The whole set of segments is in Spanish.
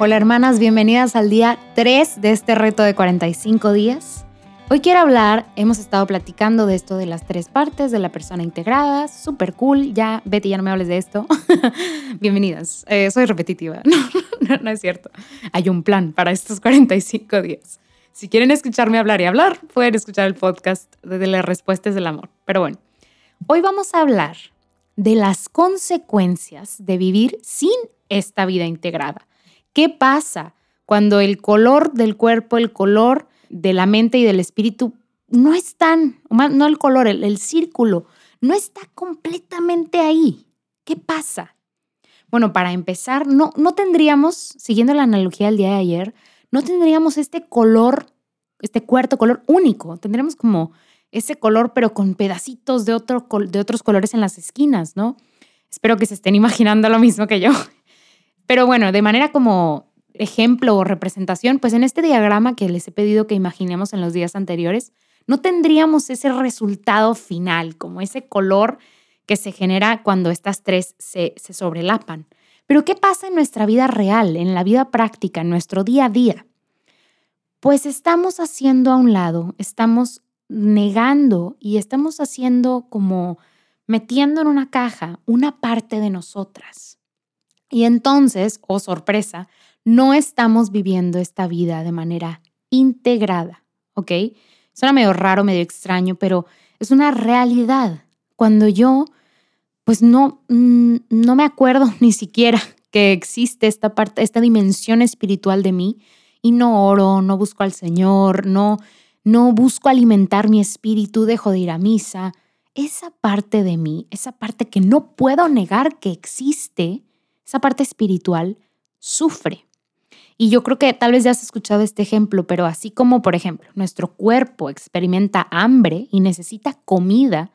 Hola hermanas, bienvenidas al día 3 de este reto de 45 días. Hoy quiero hablar, hemos estado platicando de esto de las tres partes de la persona integrada, súper cool, ya Betty, ya no me hables de esto. Bienvenidas, eh, soy repetitiva, no, no, es cierto. Hay un plan para estos 45 días. Si quieren escucharme hablar y hablar, pueden escuchar el podcast de las respuestas del amor. Pero bueno, hoy vamos a hablar de las consecuencias de vivir sin esta vida integrada ¿Qué pasa cuando el color del cuerpo, el color de la mente y del espíritu no están, no el color, el, círculo, no está completamente ahí? ¿Qué pasa? Bueno, para empezar, no, no tendríamos, siguiendo la analogía del día de ayer, no tendríamos este color, este cuarto color único. Tendríamos como ese color, pero con pedacitos de, otro, de otros colores en las esquinas, ¿no? Espero que se estén imaginando lo mismo que yo. Pero bueno, de manera como ejemplo o representación, pues en este diagrama que les he pedido que imaginemos en los días anteriores, no tendríamos ese resultado final, como ese color que se genera cuando estas tres se, se sobrelapan. Pero ¿qué pasa en nuestra vida real, en la vida práctica, en nuestro día a día? Pues estamos haciendo a un lado, estamos negando y estamos haciendo como metiendo en una caja una parte de nosotras. Y entonces, oh sorpresa, no estamos viviendo esta vida de manera integrada, ¿ok? Suena medio raro, medio extraño, pero es una realidad. Cuando yo, pues no, mm, no me acuerdo ni siquiera que existe esta parte, esta dimensión espiritual de mí y no oro, no busco al Señor, no, no busco alimentar mi espíritu, dejo de ir a misa. Esa parte de mí, esa parte que no puedo negar que existe, esa parte espiritual sufre. Y yo creo que tal vez ya has escuchado este ejemplo, pero así como, por ejemplo, nuestro cuerpo experimenta hambre y necesita comida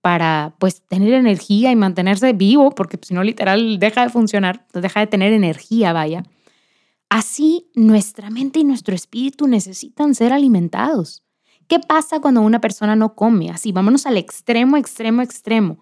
para pues tener energía y mantenerse vivo, porque pues, si no literal deja de funcionar, deja de tener energía, vaya. Así nuestra mente y nuestro espíritu necesitan ser alimentados. ¿Qué pasa cuando una persona no come? Así, vámonos al extremo, extremo, extremo.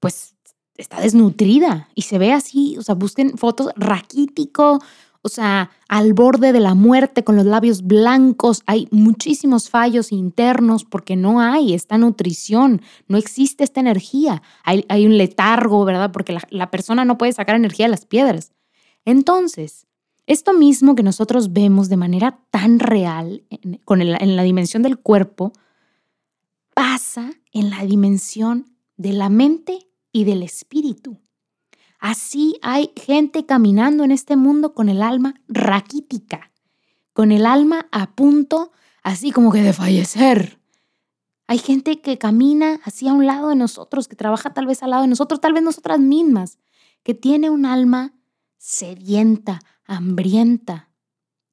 Pues está desnutrida y se ve así, o sea, busquen fotos raquítico, o sea, al borde de la muerte con los labios blancos. Hay muchísimos fallos internos porque no hay esta nutrición, no existe esta energía. Hay, un letargo, ¿verdad? Porque la, persona no puede sacar energía de las piedras. Entonces, esto mismo que nosotros vemos de manera tan real en la dimensión del cuerpo, pasa en la dimensión de la mente y del espíritu. Así hay gente caminando en este mundo con el alma raquítica, con el alma a punto así como que de fallecer. Hay gente que camina así a un lado de nosotros, que trabaja tal vez al lado de nosotros, tal vez nosotras mismas, que tiene un alma sedienta, hambrienta.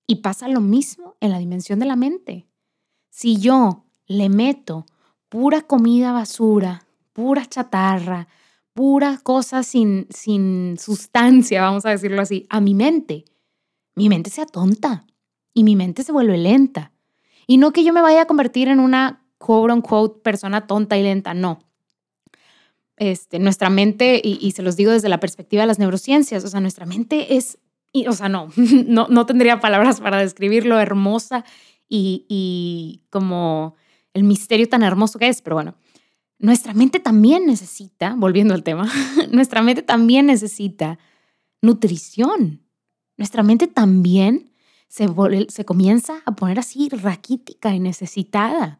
Y pasa lo mismo en la dimensión de la mente. Si yo le meto pura comida basura, pura chatarra, pura cosa sin, sin sustancia, vamos a decirlo así, a mi mente. Mi mente se atonta y mi mente se vuelve lenta. Y no que yo me vaya a convertir en una quote unquote persona tonta y lenta, no. Este, nuestra mente, y, se los digo desde la perspectiva de las neurociencias, o sea, nuestra mente es, o sea, no, no, no tendría palabras para describirlo, hermosa y, y como el misterio tan hermoso que es, pero bueno, nuestra mente también necesita, volviendo al tema, nuestra mente también necesita nutrición. Nuestra mente también se, se comienza a poner así raquítica y necesitada.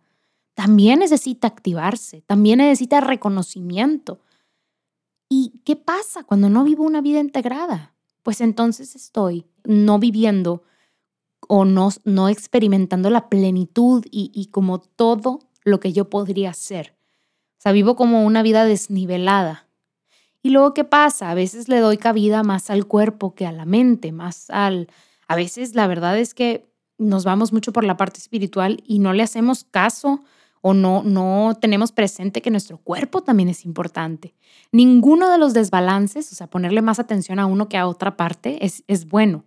También necesita activarse, también necesita reconocimiento. ¿Y qué pasa cuando no vivo una vida integrada? Pues entonces estoy no viviendo o no, no experimentando la plenitud y, y como todo lo que yo podría ser o sea, vivo como una vida desnivelada. Y luego, ¿qué pasa? A veces le doy cabida más al cuerpo que a la mente, más al... A veces la verdad es que nos vamos mucho por la parte espiritual y no le hacemos caso o no, no tenemos presente que nuestro cuerpo también es importante. Ninguno de los desbalances, o sea, ponerle más atención a uno que a otra parte, es, es bueno.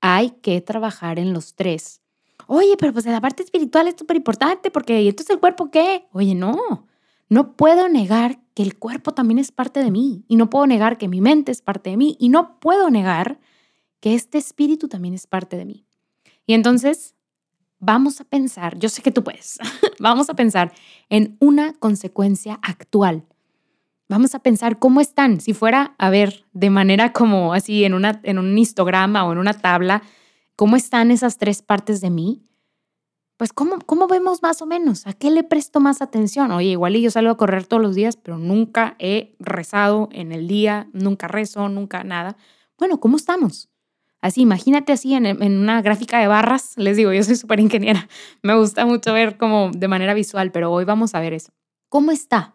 Hay que trabajar en los tres. Oye, pero pues la parte espiritual es súper importante porque ¿y entonces el cuerpo qué? Oye, no. No puedo negar que el cuerpo también es parte de mí y no puedo negar que mi mente es parte de mí y no puedo negar que este espíritu también es parte de mí. Y entonces vamos a pensar, yo sé que tú puedes, vamos a pensar en una consecuencia actual. Vamos a pensar cómo están, si fuera a ver de manera como así en, una, en un histograma o en una tabla, cómo están esas tres partes de mí pues ¿cómo, ¿cómo vemos más o menos? ¿A qué le presto más atención? Oye, igual y yo salgo a correr todos los días, pero nunca he rezado en el día, nunca rezo, nunca nada. Bueno, ¿cómo estamos? Así, imagínate así en, una gráfica de barras. Les digo, yo soy súper ingeniera. Me gusta mucho ver como de manera visual, pero hoy vamos a ver eso. ¿Cómo está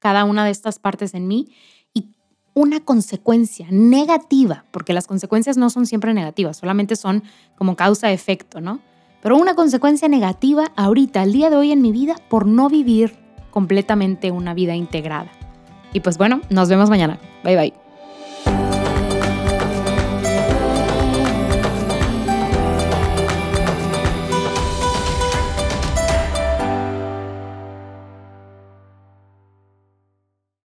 cada una de estas partes en mí? Y una consecuencia negativa, porque las consecuencias no son siempre negativas, solamente son como causa-efecto, ¿no? pero una consecuencia negativa ahorita, al día de hoy en mi vida, por no vivir completamente una vida integrada. Y pues bueno, nos vemos mañana. Bye bye.